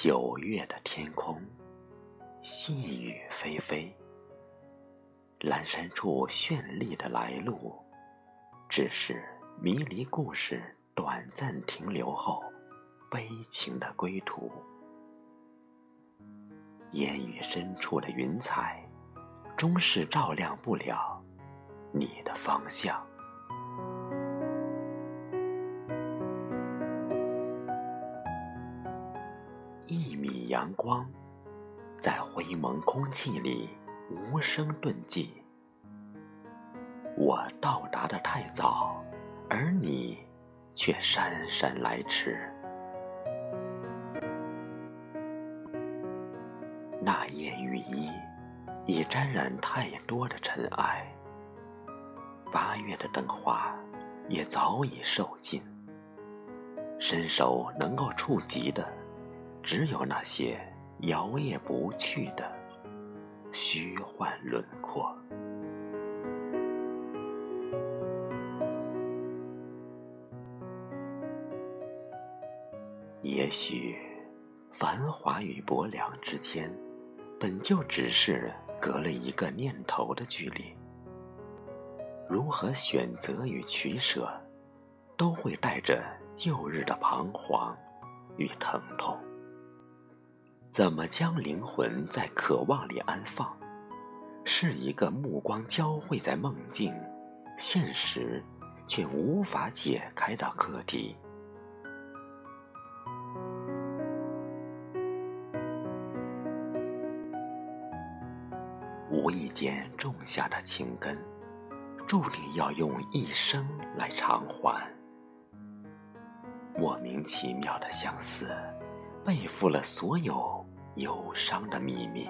九月的天空，细雨霏霏。阑珊处，绚丽的来路，只是迷离故事短暂停留后，悲情的归途。烟雨深处的云彩，终是照亮不了你的方向。一米阳光，在灰蒙空气里无声遁迹。我到达的太早，而你却姗姗来迟。那夜雨衣已沾染太多的尘埃，八月的灯花也早已受尽。伸手能够触及的。只有那些摇曳不去的虚幻轮廓。也许繁华与薄凉之间，本就只是隔了一个念头的距离。如何选择与取舍，都会带着旧日的彷徨与疼痛。怎么将灵魂在渴望里安放，是一个目光交汇在梦境、现实，却无法解开的课题。无意间种下的情根，注定要用一生来偿还。莫名其妙的相思，背负了所有。忧伤的秘密，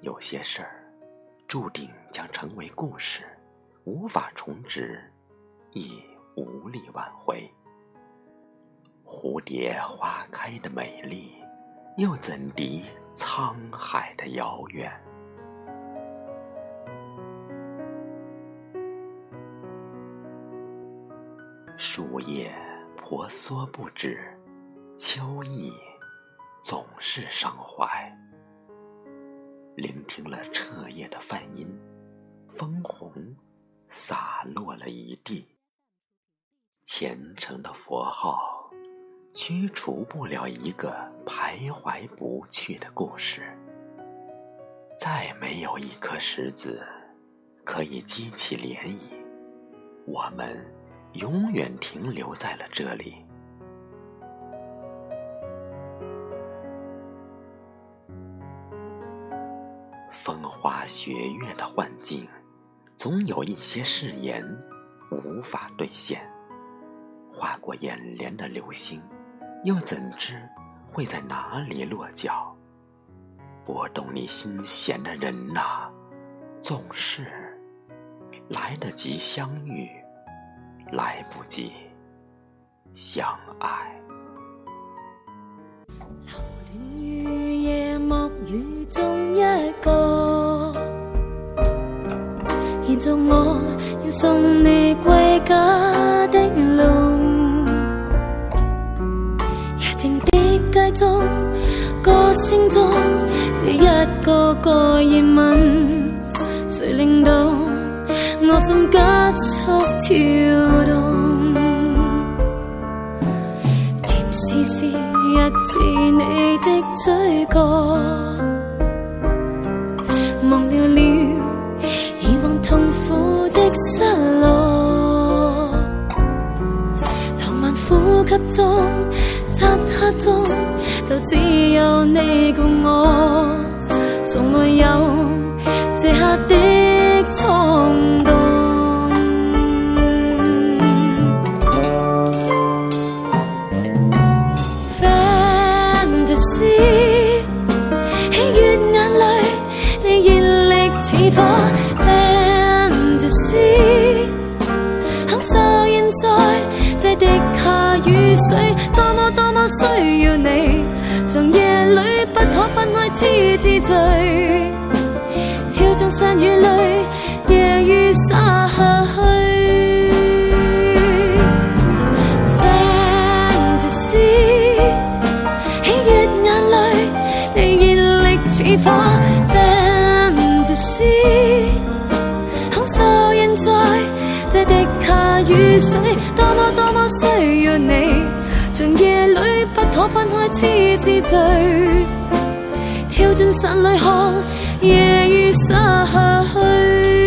有些事儿注定将成为故事，无法重置，亦无力挽回。蝴蝶花开的美丽，又怎敌沧海的遥远？树叶婆娑不止。秋意总是伤怀，聆听了彻夜的梵音，枫红洒落了一地，虔诚的佛号驱除不了一个徘徊不去的故事，再没有一颗石子可以激起涟漪，我们永远停留在了这里。雪月的幻境，总有一些誓言无法兑现。划过眼帘的流星，又怎知会在哪里落脚？拨动你心弦的人呐，总是来得及相遇，来不及相爱。做我要送你歸家的路。夜靜的街中，歌聲中，這一個個熱吻，誰令到我心急速跳動？甜絲絲一至你的嘴角。就只有你共我，从没有这刻的冲动。Fantasy，喜悦眼泪，你热力似火。Fantasy，享受现在，这滴下雨水，多么多么需要你。长夜里不可分开痴痴醉，跳进山与里，夜雨洒下去。Fantasy，喜悦眼泪，你热力似火。Fantasy，享受现在，这滴下雨水，多么多么需要你。不可分开，痴痴醉，跳进沙里看，夜雨洒下去。